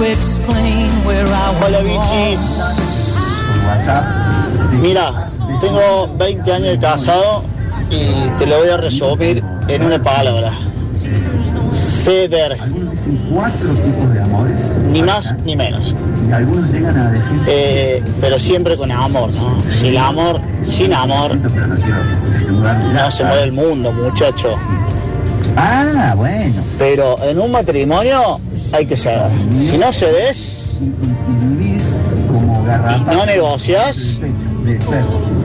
Hola bichis. Mira, tengo 20 años de casado y te lo voy a resumir en una palabra. Ceder. Cuatro tipos de amores. Ni más ni menos. Y algunos llegan a decir. Eh, pero siempre con amor, ¿no? Si el amor, sin amor, no se mueve el mundo, muchacho. Ah, bueno. Pero en un matrimonio hay que ceder. Si no cedes Y, no negocias,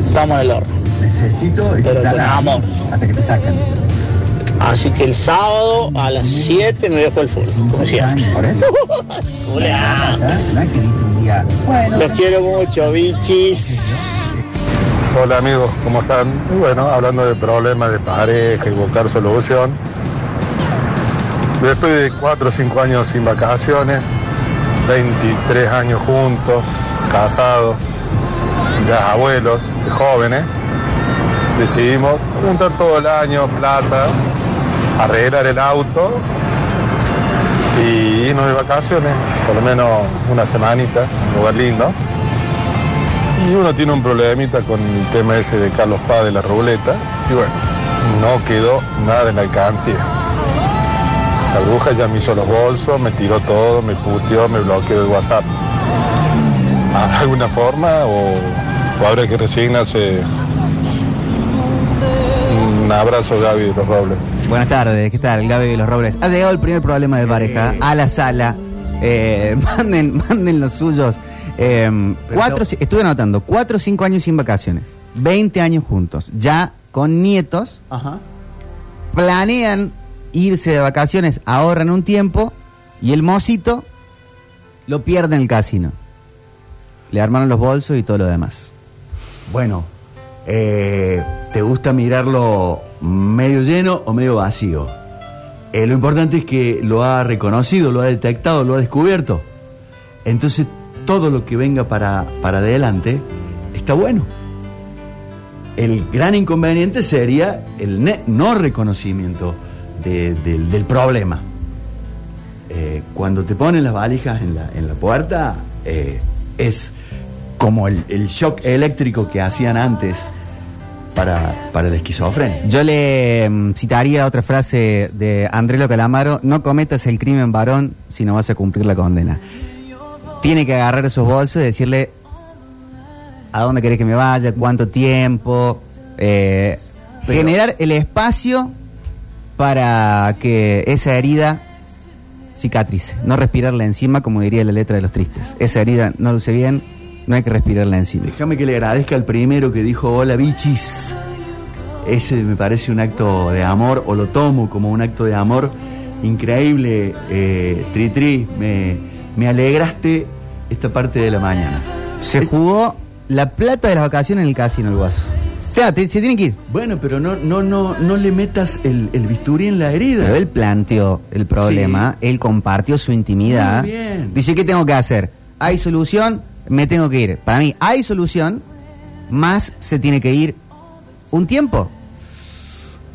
estamos en el horno. Necesito Pero con amor. Hasta que te sacan. Así que el sábado a las 7 me dejo el fútbol, como siempre. Bueno. Los quiero mucho, bichis. Hola amigos, ¿cómo están? Y bueno, hablando de problemas de pareja y buscar solución. Después de 4 o 5 años sin vacaciones, 23 años juntos, casados, ya abuelos, jóvenes, decidimos juntar todo el año plata, arreglar el auto y irnos de vacaciones, por lo menos una semanita, un lugar lindo. Y uno tiene un problemita con el tema ese de Carlos Paz de la ruleta. Y bueno, no quedó nada en la alcancía. La bruja ya me hizo los bolsos, me tiró todo, me puteó, me bloqueó el WhatsApp. ¿Habrá alguna forma o, o habrá que resignarse? Un abrazo Gaby de los Robles. Buenas tardes, ¿qué tal? Gaby de los Robles. Ha llegado el primer problema de pareja a la sala. Eh, manden, manden los suyos. Eh, cuatro, estuve anotando, cuatro o cinco años sin vacaciones, 20 años juntos, ya con nietos, Ajá. planean irse de vacaciones, ahorran un tiempo y el mocito lo pierde en el casino. Le armaron los bolsos y todo lo demás. Bueno, eh, ¿te gusta mirarlo medio lleno o medio vacío? Eh, lo importante es que lo ha reconocido, lo ha detectado, lo ha descubierto. Entonces, todo lo que venga para, para adelante está bueno. El gran inconveniente sería el no reconocimiento de- del, del problema. Eh, cuando te ponen las valijas en la, en la puerta, eh, es como el, el shock eléctrico que hacían antes para, para el esquizofrenia. Yo le mm, citaría otra frase de Andrelo Calamaro, no cometas el crimen varón si no vas a cumplir la condena. Tiene que agarrar esos bolsos y decirle a dónde querés que me vaya, cuánto tiempo, eh, generar el espacio para que esa herida cicatrice, no respirarla encima como diría la letra de los tristes. Esa herida no luce bien, no hay que respirarla encima. Déjame que le agradezca al primero que dijo hola bichis. Ese me parece un acto de amor, o lo tomo como un acto de amor increíble. Eh, tri Tri, me, me alegraste esta parte de la mañana. Se jugó la plata de las vacaciones en el casino el guaso. Ya, te- se tiene que ir. Bueno, pero no, no, no, no le metas el, el bisturí en la herida. Pero él planteó el problema, él compartió su intimidad. Muy bien. Dice, ¿qué tengo que hacer? ¿Hay solución? Me tengo que ir. Para mí, hay solución, más se tiene que ir un tiempo.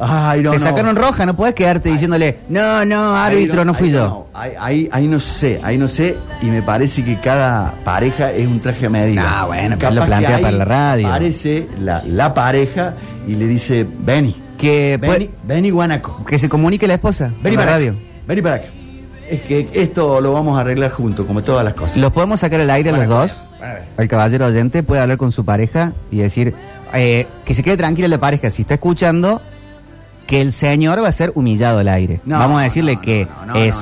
Ay, no, Te no. sacaron roja, no puedes quedarte diciéndole, no, no, árbitro, no, fui yo. no. Ahí, ahí, no sé, ahí no sé, y me parece que cada pareja es un traje a medida. Ah, bueno, pero él lo Capaz plantea que para la radio. Aparece la, la pareja y le dice, Vení, Que, Vení, vení Guanaco, que se comunique la esposa. vení por la para radio. acá, vení para acá. Es que esto lo vamos a arreglar juntos, como todas las cosas. ¿Los podemos sacar al aire los dos? El caballero oyente puede hablar con su pareja y decir eh, que se quede tranquila la pareja si está escuchando que el señor va a ser humillado al aire. No, Vamos a decirle no, que no, es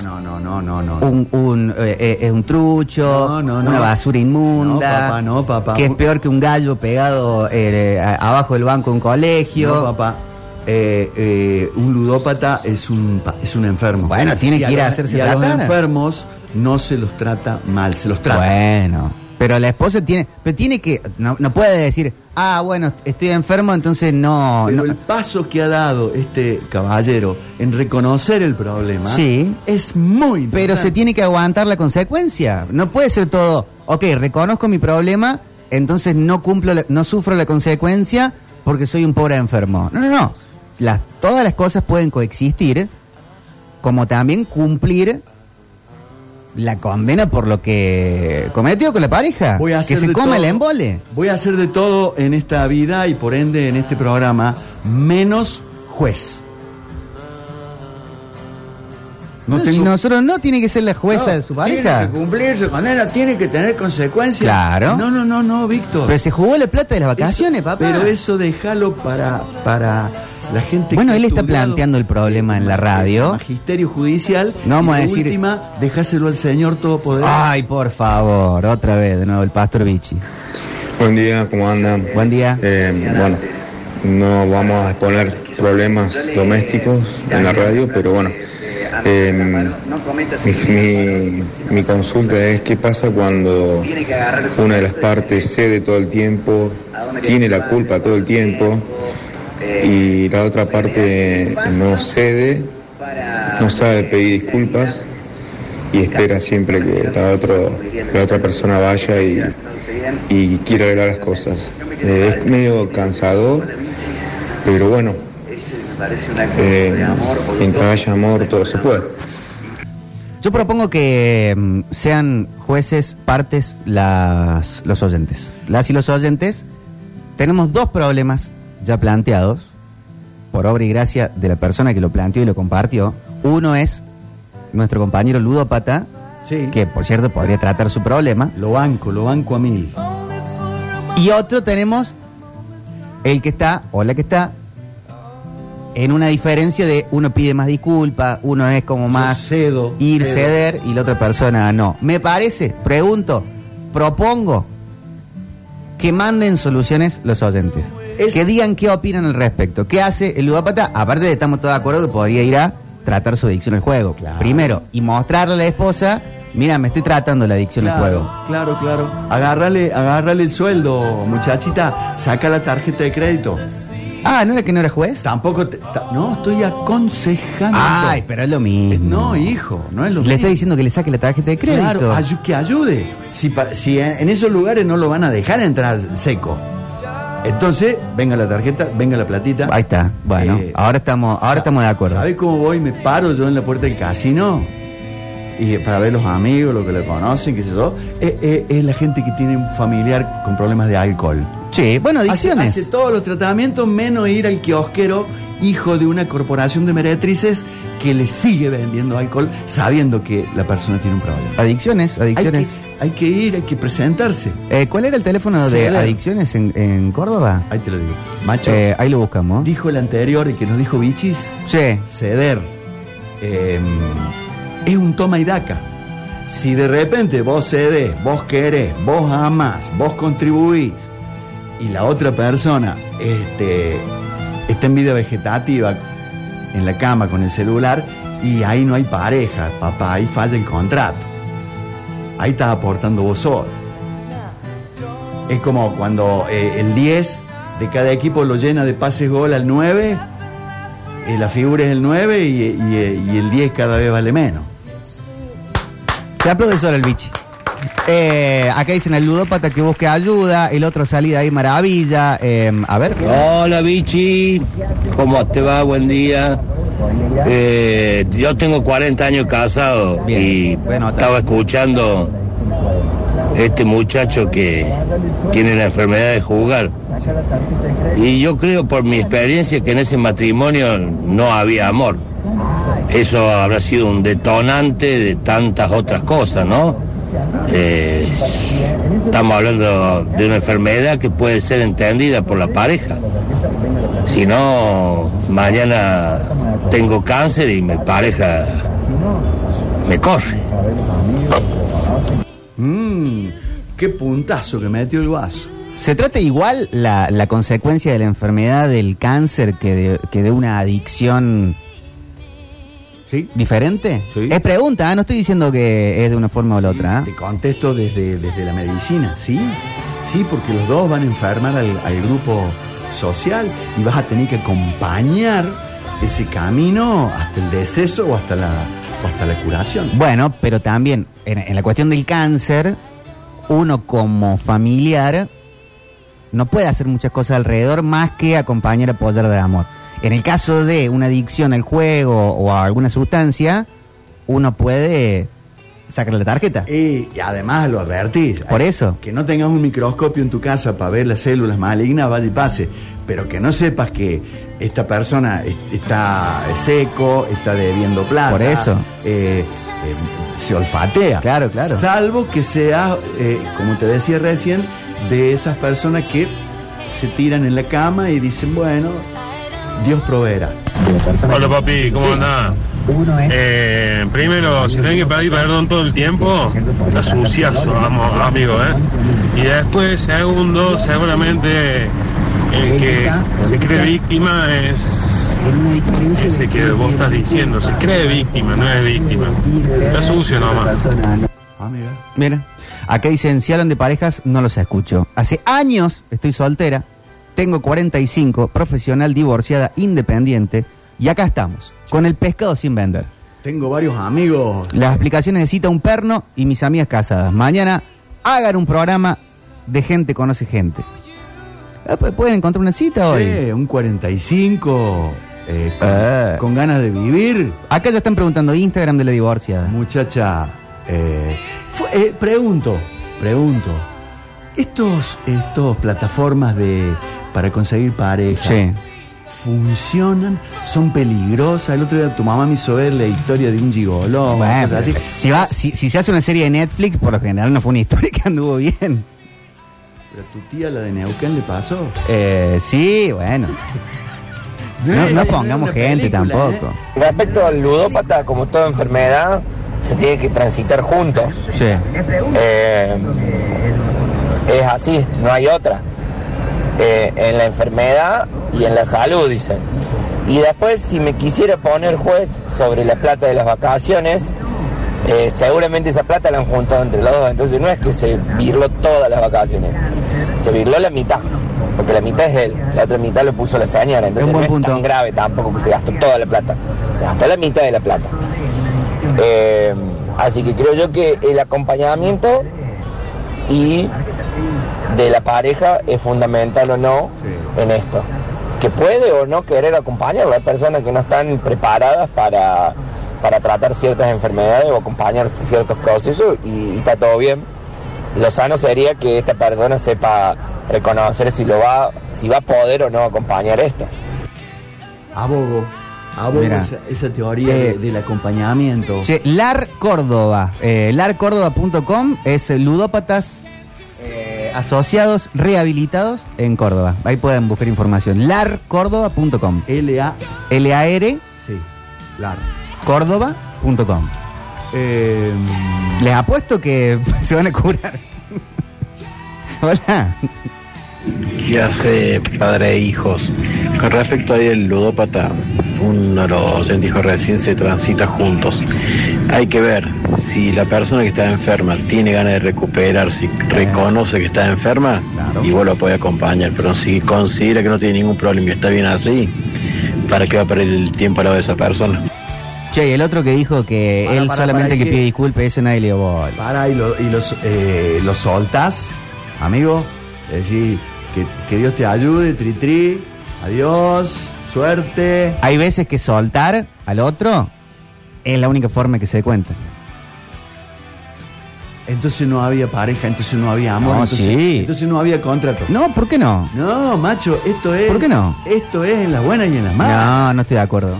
un, un, eh, eh, un trucho, una basura inmunda, No, papá, no, papá. que es peor que un gallo pegado eh, a- abajo del banco de un colegio. No, papá. Eh, eh, un ludópata es un, es un enfermo. Bueno, tiene Y que ir a hacerse y a los tratar. enfermos no se los trata mal, se los trata. Bueno, pero la esposa tiene, pero tiene que, no, no puede decir, ah, bueno, estoy enfermo, entonces no, Pero no- el paso que ha dado este caballero en reconocer el problema Sí. es muy Pero importante. se tiene que aguantar la consecuencia. No puede ser todo, ok, reconozco mi problema, entonces no cumplo, la- no sufro la consecuencia porque soy un pobre enfermo. No, no, no. Las, todas las cosas pueden coexistir, como también cumplir la condena por lo que cometió con la pareja. Voy a que se todo. el embole. Voy a hacer de todo en esta vida y por ende en este programa, menos juez. No No, tengo- Si nosotros no tiene que ser la jueza No, de su pareja. Tiene que cumplir su condena, tiene que tener consecuencias. Claro. No, no, no, no, Víctor. Pero se jugó la plata de las vacaciones, Eso- papá. Pero eso déjalo para, para la gente Bueno, que él está planteando el problema en la radio. Magisterio judicial. No vamos Y a de decir- última, dejáselo al Señor Todopoderoso. Ay, por favor, otra vez, de nuevo, el pastor Vichy. Buen día, ¿cómo andan? Buen día. Eh, bueno, no vamos a exponer problemas domésticos en la radio, pero bueno, eh, mi, consulta es qué pasa cuando una de las partes cede todo el tiempo, tiene la culpa todo el tiempo y la otra parte no cede, no sabe pedir disculpas y espera siempre que la, otro, la otra persona vaya y, y quiera arreglar las cosas. Eh, es medio cansador, pero bueno, eh, mientras haya amor todo se puede. Yo propongo que mm, sean jueces, partes, las, los oyentes. Las y los oyentes tenemos dos problemas ya planteados por obra y gracia de la persona que lo planteó y lo compartió. Uno es nuestro compañero ludópata, Sí. que por cierto podría tratar su problema. Lo banco, lo banco a mil. Y otro tenemos el que está, o la que está, en una diferencia de uno pide más disculpas, uno es como más cedo, ir, cedo. ceder y la otra persona no. Me parece, pregunto, propongo que manden soluciones los oyentes. Es- Que digan qué opinan al respecto. ¿Qué hace el ludópata? Aparte de estamos todos de acuerdo que podría ir a tratar su adicción al juego. Claro. Primero, y mostrarle a la esposa, mira, me estoy tratando la adicción al juego. Claro, claro. Agárrale, agárrale el sueldo, muchachita. Saca la tarjeta de crédito. Ah, ¿no era que no era juez? Tampoco te- ta- no, estoy aconsejando. Ay, pero es lo mismo. Eh, No, hijo, no es lo Le mismo. estoy diciendo que le saque la tarjeta de crédito. Claro, ayu- que ayude. Si, pa- si en, en esos lugares no lo van a dejar entrar seco. Entonces, venga la tarjeta, venga la platita. Ahí está. Bueno, Eh, ahora estamos, ahora estamos de acuerdo. ¿Sabe cómo voy? Me paro yo en la puerta del casino y para ver los amigos, los que le conocen, qué sé yo. Eh, eh, es la gente que tiene un familiar con problemas de alcohol. Sí, bueno, Hace, adicciones. hace todos los tratamientos menos ir al kiosquero, hijo de una corporación de meretrices que le sigue vendiendo alcohol sabiendo que la persona tiene un problema. Adicciones, Hay que, adicciones. hay que ir, hay que presentarse. Eh, ¿Cuál era el teléfono de Ceder. adicciones en, en Córdoba? Ahí te lo digo. Macho, Eh, ahí lo buscamos. dijo el anterior, el que nos dijo Bichis, Sí. ceder. eh, es un toma y daca. Si de repente vos cedés, vos querés, vos amás, vos contribuís y la otra persona este, está en vida vegetativa en la cama con el celular y ahí no hay pareja, papá, ahí falla el contrato. Ahí estás aportando vos solo. Es como cuando eh, el 10 de cada equipo lo llena de pases gol al 9 eh, la figura es el 9 y, el 10 cada vez vale menos. Te aplaude solo el bichi. Eh, acá dicen el ludópata que busque ayuda, el otro salida ahí maravilla. Eh, a ver. Hola Vichy, ¿cómo te va? Buen día. Eh, yo tengo 40 años casado Bien, y bueno, estaba escuchando este muchacho que tiene la enfermedad de jugar. Y yo creo por mi experiencia que en ese matrimonio no había amor. Eso habrá sido un detonante de tantas otras cosas, ¿no? Eh, estamos hablando de una enfermedad que puede ser entendida por la pareja. Si no, mañana tengo cáncer y mi pareja me corre. Mmm, qué puntazo que metió el vaso. ¿Se trata igual la, la consecuencia de la enfermedad del cáncer que de, que de una adicción ¿Sí? diferente? Sí. Es pregunta, ¿eh? no estoy diciendo que es de una forma o la otra. ¿eh? Te contesto desde, desde la medicina, ¿sí? Sí, porque los dos van a enfermar al, al grupo social y vas a tener que acompañar ese camino hasta el deceso o hasta la, o hasta la curación. Bueno, pero también en, en la cuestión del cáncer, uno como familiar no puede hacer muchas cosas alrededor más que acompañar, apoyar de amor. En el caso de una adicción al juego o a alguna sustancia, uno puede sacarle la tarjeta. Y, y además lo advertís. Por eso. Que no tengas un microscopio en tu casa para ver las células malignas, vaya y pase. Pero que no sepas que esta persona es- está seco, está debiendo plata. Por eso. eh, eh, se olfatea. Claro, claro. Salvo que sea, eh, como te decía recién, de esas personas que se tiran en la cama y dicen, bueno, Dios proveerá. Hola papi, ¿cómo andás? Eh, primero, si tenés que pedir perdón todo el tiempo, la suciazo, vamos, amigo, ¿eh? Y después, segundo, seguramente el que se cree víctima es ese que vos estás diciendo, se cree víctima, no es víctima. Está sucio nomás. Ah, mira. Mira, acá dicen, si hablan de parejas, no los escucho. Hace años estoy soltera, tengo 45, profesional, divorciada, independiente, y acá estamos, con el pescado sin vender. Tengo varios amigos. Las explicaciones de cita un perno y mis amigas casadas. Mañana hagan un programa de gente conoce gente. Ah, ¿Pueden encontrar una cita hoy? Che, un 45 eh, con, Eh. con ganas de vivir. Acá ya están preguntando Instagram de la divorciada. Muchacha, eh, fue- eh, pregunto, pregunto. Estos, estos plataformas de para conseguir pareja Sí. funcionan, son peligrosas. El otro día tu mamá me hizo ver la historia de un gigoló. Bueno, así. si, va, si, si se hace una serie de Netflix, por lo general no fue una historia que anduvo bien. Pero a tu tía, la de Neuquén, le pasó. Eh, sí, bueno. No, pongamos gente película, tampoco. Respecto al ludópata, como toda enfermedad, se tiene que transitar juntos. Sí. Eh, es así, no hay otra. Eh, en la enfermedad y en la salud, dicen. Y después, si me quisiera poner juez sobre la plata de las vacaciones, eh, seguramente esa plata la han juntado entre los dos. Entonces no es que se virló todas las vacaciones, se virló la mitad. Porque la mitad es él, la otra mitad lo puso la señora. Entonces no es tan grave tampoco que se gastó toda la plata. Se gastó la mitad de la plata. Eh, así que creo yo que el acompañamiento y de la pareja es fundamental o no en esto. Que puede o no querer acompañarlo. Hay personas que no están preparadas para, para tratar ciertas enfermedades o acompañar ciertos procesos y, y está todo bien. Lo sano sería que esta persona sepa reconocer si lo va, si va a poder o no acompañar esto. Abogo. Abogo Mira. esa, esa teoría Eh, de- del acompañamiento. Che, LAR Córdoba. Eh, larcórdoba.com es ludópatas asociados rehabilitados en Córdoba. Ahí pueden buscar información. larcórdoba.com. LA. L-A-R Sí, LAR. córdoba.com. Eh, Les apuesto que se van a curar. Hola. ¿Qué hace padre e hijos? Con respecto ahí al ludópata, uno de los dijo recién se transita juntos. Hay que ver si la persona que está enferma tiene ganas de recuperar, si reconoce que está enferma, Claro. y vos lo puedes acompañar. Pero si considera que no tiene ningún problema y está bien así, ¿para qué va a perder el tiempo al lado de esa persona? Che, y el otro que dijo que Para, él para, solamente para, que pide disculpas, eso nadie le dio para y, lo, y los, eh, los soltás, amigo. Es decir, que, que Dios te ayude, tri tri. Adiós, suerte. Hay veces que soltar al otro es la única forma que se dé cuenta. Entonces no había pareja, entonces no había amor, No, entonces, sí. entonces no había contrato. No, ¿por qué no? No, macho, esto es. ¿Por qué no? Esto es en las buenas y en las malas. No, no estoy de acuerdo.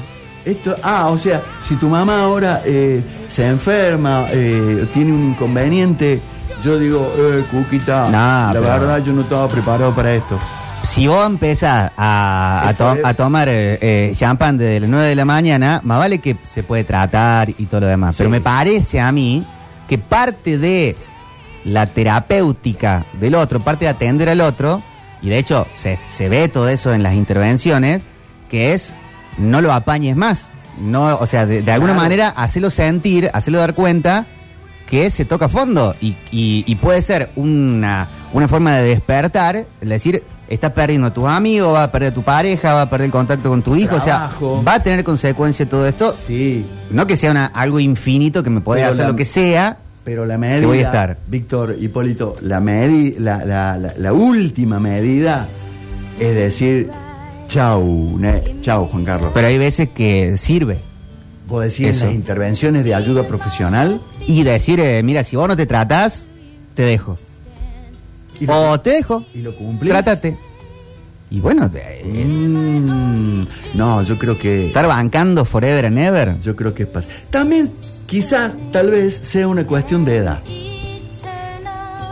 Esto, ah, o sea, si tu mamá ahora eh, se enferma, eh, tiene un inconveniente, yo digo, eh, Cuquita, No, la pero- verdad yo no estaba preparado para esto. Si vos empezás a, a to- tomar eh, eh, champán desde las 9 de la mañana, más vale que se puede tratar y todo lo demás. Pero me parece a mí que parte de la terapéutica del otro, parte de atender al otro, y de hecho se, se ve todo eso en las intervenciones, que es no lo apañes más. No, o sea, de, de alguna Claro. manera, hacerlo sentir, hacerlo dar cuenta que se toca a fondo y, y- y puede ser una, una forma de despertar, es decir, estás perdiendo a tus amigos, va a perder a tu pareja, va a perder el contacto con tu hijo, Trabajo. o sea, va a tener consecuencia todo esto. Sí, No que sea una- algo infinito que me puede hacer la- lo que sea. pero la medida. voy a estar. Víctor Hipólito, la, medi- la, la, la, la última medida es decir, chau, ne- chau, Juan Carlos. Pero hay veces que sirve. Vos decís Eso. las intervenciones de ayuda profesional. Y decir, eh, mira, si vos no te tratás, te dejo. Y lo, O te dejo, y lo cumplís. trátate. Y bueno, de- Mm, no, yo creo que. estar bancando forever and ever. Yo creo que es pas- También, quizás, tal vez sea una cuestión de edad.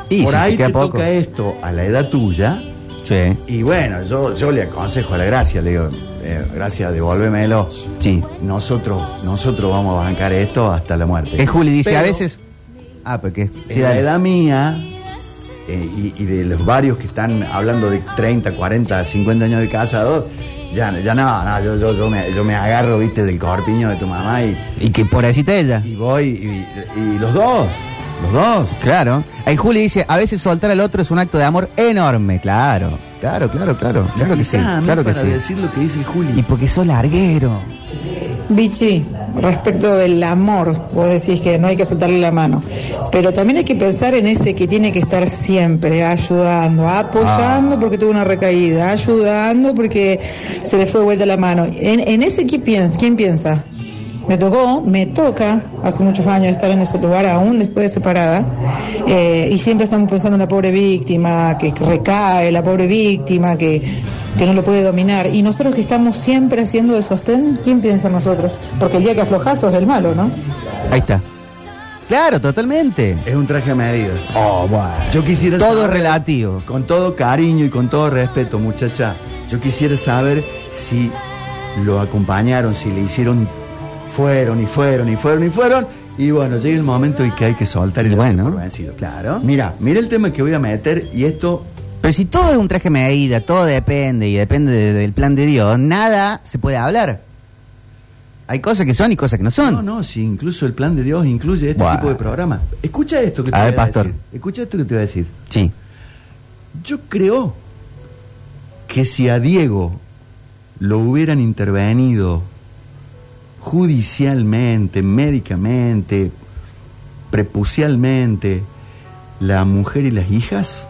Y Por si ahí queda te poco. toca esto a la edad tuya. Sí, Y bueno, yo, yo le aconsejo a la gracia, le digo, eh, gracia, devuélvemelo. sí. Nosotros, nosotros vamos a bancar esto hasta la muerte. Es Juli dice, Pero a veces... Ah, porque... Sí, en la dale. edad mía, eh, y, y de los varios que están hablando de 30, 40, 50 años de casados, ya, ya no, no, yo, yo, yo, me, yo me agarro, viste, del corpiño de tu mamá y, Y que por así ella. y voy, y, y los dos, los dos. Claro. Ahí Juli dice, a veces soltar al otro es un acto de amor enorme. Claro, claro, claro, claro. Claro que sí, claro que para sí. decir lo que dice Juli. Y porque sos larguero. Vichy, respecto del amor, vos decís que no hay que soltarle la mano, pero también hay que pensar en ese que tiene que estar siempre ayudando, apoyando porque tuvo una recaída, ayudando porque se le fue de vuelta la mano. En, en ese, ¿quién piensa? ¿quién piensa? Me tocó, me toca hace muchos años estar en ese lugar, aún después de separada, eh, y siempre estamos pensando en la pobre víctima, que recae, la pobre víctima, que, que no lo puede dominar. Y nosotros que estamos siempre haciendo de sostén, ¿quién piensa en nosotros? Porque el día que aflojás sos el malo, ¿no? Ahí está. Claro, totalmente. Es un traje a medida. Oh, bueno. Yo quisiera Todo saber, relativo. Con todo cariño y con todo respeto, muchacha, yo quisiera saber si lo acompañaron, si le hicieron, fueron y fueron y fueron y fueron. Y bueno, llega el momento en que hay que soltar y Y bueno, vencido. claro. Mira, mira el tema que voy a meter y esto Pero si todo es un traje medida, todo depende y depende de- del plan de Dios, nada se puede hablar. Hay cosas que son y cosas que no son. No, no, si incluso el plan de Dios incluye este Buah. tipo de programa. Escucha esto que te A voy ver, a pastor. decir. Escucha esto que te voy a decir. Sí. Yo creo que si a Diego lo hubieran intervenido judicialmente, médicamente, prepucialmente, la mujer y las hijas,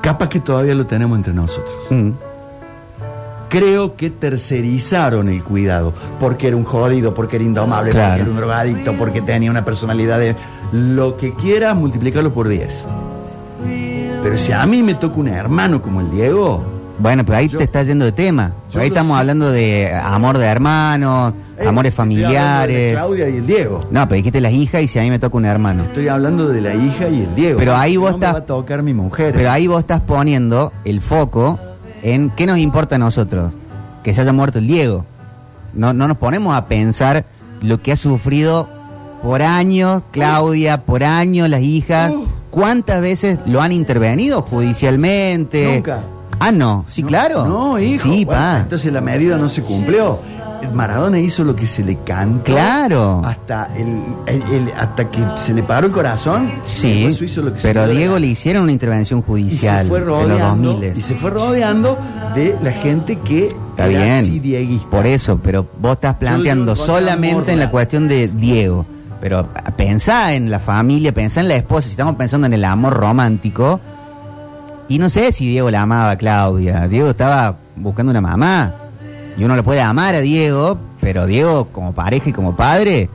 capaz que todavía lo tenemos entre nosotros. Mm. Creo que tercerizaron el cuidado, porque era un jodido, porque era indomable, Claro. porque era un drogadicto, porque tenía una personalidad de... Lo que quiera, multiplicarlo por 10. Pero si a mí me toca un hermano como el Diego... Bueno, pero ahí Yo- te estás yendo de tema. ahí estamos sé. hablando de amor de hermanos, eh, amores hablando de familiares. Claudia y el Diego. No, pero dijiste las hijas y si a mí me toca un hermano. Estoy hablando de la hija y el Diego. Pero ahí No vos me estás- va a tocar mi mujer. Pero ahí vos estás poniendo el foco en qué nos importa a nosotros. Que se haya muerto el Diego. No, no nos ponemos a pensar lo que ha sufrido por años Claudia, por años las hijas. ¿Cuántas veces lo han intervenido judicialmente? Nunca. Ah, no. Sí, No, claro. No, hijo. Sí, Bueno, pa. Entonces la medida no se cumplió. Maradona hizo lo que se le cantó. Claro. Hasta, el, el- el- hasta que se le paró el corazón. Sí, después hizo lo que se pero a Diego le hicieron una intervención y se judicial fue en los rodeando 2000. y se fue rodeando de la gente que Está era bien. así dieguista. Por eso, pero vos estás planteando solamente en la cuestión de Diego. Pero pensá en la familia, pensá en la esposa. Si estamos pensando en el amor romántico. Y no sé si Diego la amaba a Claudia. Diego estaba buscando una mamá. Y uno lo puede amar a Diego, pero Diego, como pareja y como padre,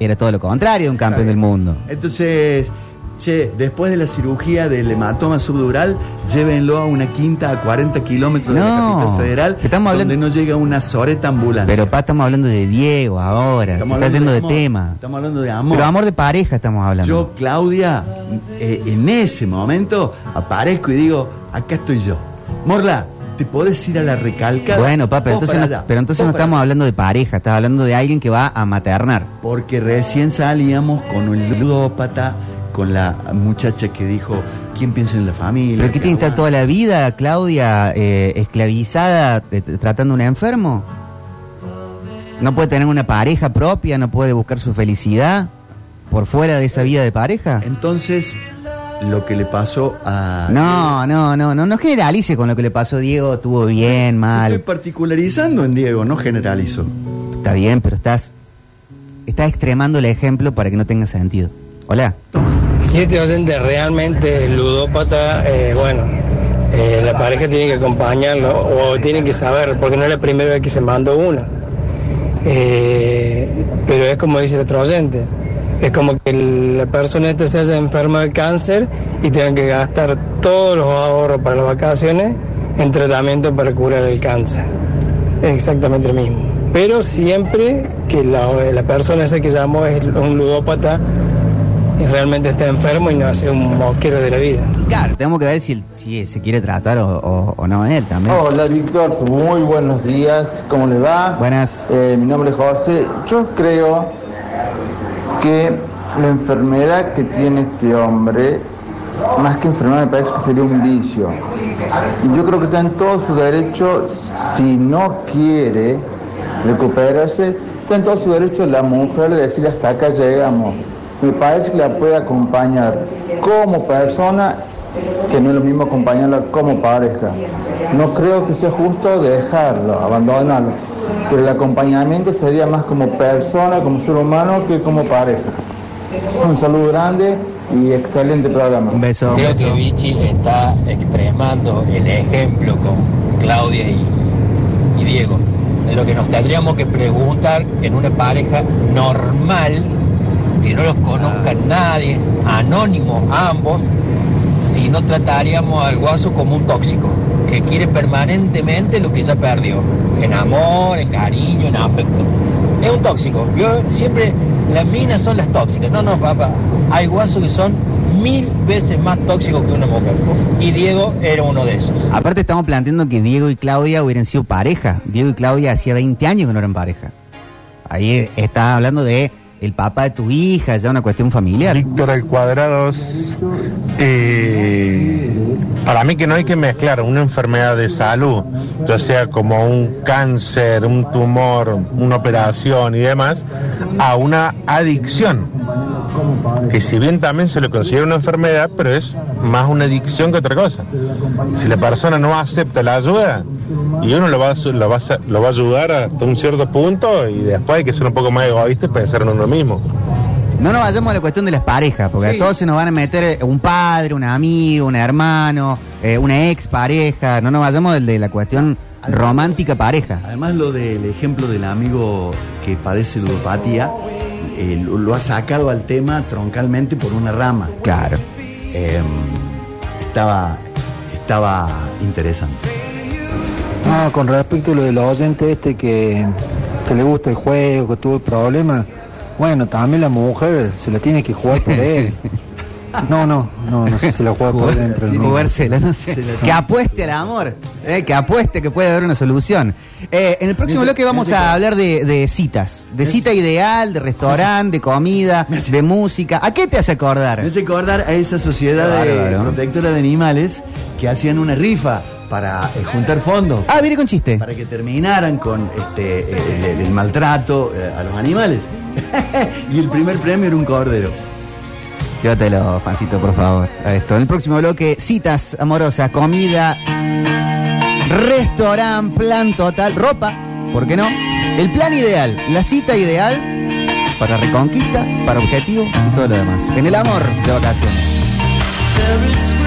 era todo lo contrario de un campeón del mundo. Entonces, che, después de la cirugía del hematoma subdural, llévenlo a una quinta a 40 kilómetros de la capital federal, estamos donde no llega una soreta ambulancia. Pero pa, estamos hablando de Diego ahora. Estamos Está hablando yendo de, amor. tema. Estamos hablando de amor. Pero amor de pareja estamos hablando. Yo, Claudia, eh, en ese momento aparezco y digo, acá estoy yo. Morla, ¿te podés ir a la recalcada? Bueno, papá, pero entonces, no, pero entonces estamos allá. hablando de pareja, estás hablando de alguien que va a maternar. Porque recién salíamos con el ludópata, con la muchacha que dijo, ¿quién piensa en la familia? ¿Pero qué tiene que estar toda la vida, Claudia, eh, esclavizada, eh, tratando a un enfermo? ¿No puede tener una pareja propia? ¿No puede buscar su felicidad por fuera de esa vida de pareja? Entonces, lo que le pasó a... No, no, no, no, no generalice con lo que le pasó a Diego, estuvo bien, Si mal. Estoy particularizando en Diego, no generalizo. Está bien, pero estás, estás extremando el ejemplo para que no tenga sentido. Hola. Si este oyente realmente es ludópata, eh, bueno, eh, la pareja tiene que acompañarlo o tiene que saber, porque no es la primera vez que se mandó una. Eh, pero es como dice el otro oyente, es como que la persona esta se haya enferma de cáncer y tenga que gastar todos los ahorros para las vacaciones en tratamiento para curar el cáncer. Es exactamente lo mismo. Pero siempre que la, la persona esa que llamó es un ludópata y realmente está enfermo y no hace un mosquero de la vida. Claro, tenemos que ver si, si se quiere tratar o, o- o no él también. Hola Víctor, muy buenos días, ¿cómo le va? Buenas. Eh, mi nombre es José. Yo creo que la enfermedad que tiene este hombre, más que enfermedad me parece que sería un vicio. Y yo creo que está en todo su derecho, si no quiere recuperarse, está en todo su derecho la mujer de decir hasta acá llegamos. Me parece que la puede acompañar como persona, que no es lo mismo acompañarla como pareja. No creo que sea justo dejarlo, abandonarlo, pero el acompañamiento sería más como persona, como ser humano, que como pareja. Un saludo grande y excelente programa. Un beso. Creo que Vichy está extremando el ejemplo con Claudia y, y Diego. De lo que nos tendríamos que preguntar en una pareja normal, que no los conozca nadie, anónimos ambos, si no trataríamos al guaso como un tóxico, que quiere permanentemente lo que ya perdió, en amor, en cariño, en afecto. Es un tóxico. Yo siempre, las minas son las tóxicas. No, no, papá. Hay guasos que son mil veces más tóxicos que una mujer. Y Diego era uno de esos. Aparte estamos planteando que Diego y Claudia hubieran sido pareja. Diego y Claudia hacía 20 años que no eran pareja. Ahí está hablando de el papá de tu hija, ya una cuestión familiar. Víctor al cuadrado, eh, para mí que no hay que mezclar una enfermedad de salud, ya sea como un cáncer, un tumor, una operación y demás, a una adicción. Que si bien también se le considera una enfermedad, pero es más una adicción que otra cosa. Si la persona no acepta la ayuda, y uno lo va, a, lo va a- lo va a ayudar hasta un cierto punto, y después hay que ser un poco más egoísta y pensar en uno mismo. No nos vayamos a la cuestión de las parejas, porque a todos se nos van a meter eh, un padre, un amigo, un hermano, eh, una ex pareja. No nos vayamos del de la cuestión romántica pareja. Además, lo del ejemplo del amigo que padece ludopatía, eh, lo, lo ha sacado al tema troncalmente por una rama. Claro. estaba, estaba interesante. No, con respecto a lo del oyente este que, que le gusta el juego, que tuvo problemas, bueno, también la mujer se la tiene que jugar por él. No, no, no, no sé si la juega por él entre los Jugársela, no sé. Que apueste al amor, eh, que apueste que puede haber una solución. Eh, en el próximo hace- bloque vamos a hablar de, de citas, de cita ideal, de restaurante, de comida, de música. ¿A qué te hace acordar? Me hace acordar a esa sociedad de protectora de animales que hacían una rifa para eh, juntar fondos. Ah, viene con chiste. Para que terminaran con este el, el- el maltrato eh, a los animales. y el primer premio era un cordero. Llévatelo, Fancito, por favor. A esto. En el próximo bloque, citas amorosas, comida, restaurante, plan total, ropa, ¿por qué no? El plan ideal, la cita ideal para reconquista, para objetivo y todo lo demás. En el amor de vacaciones. There is.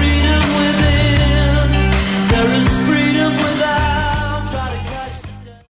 There is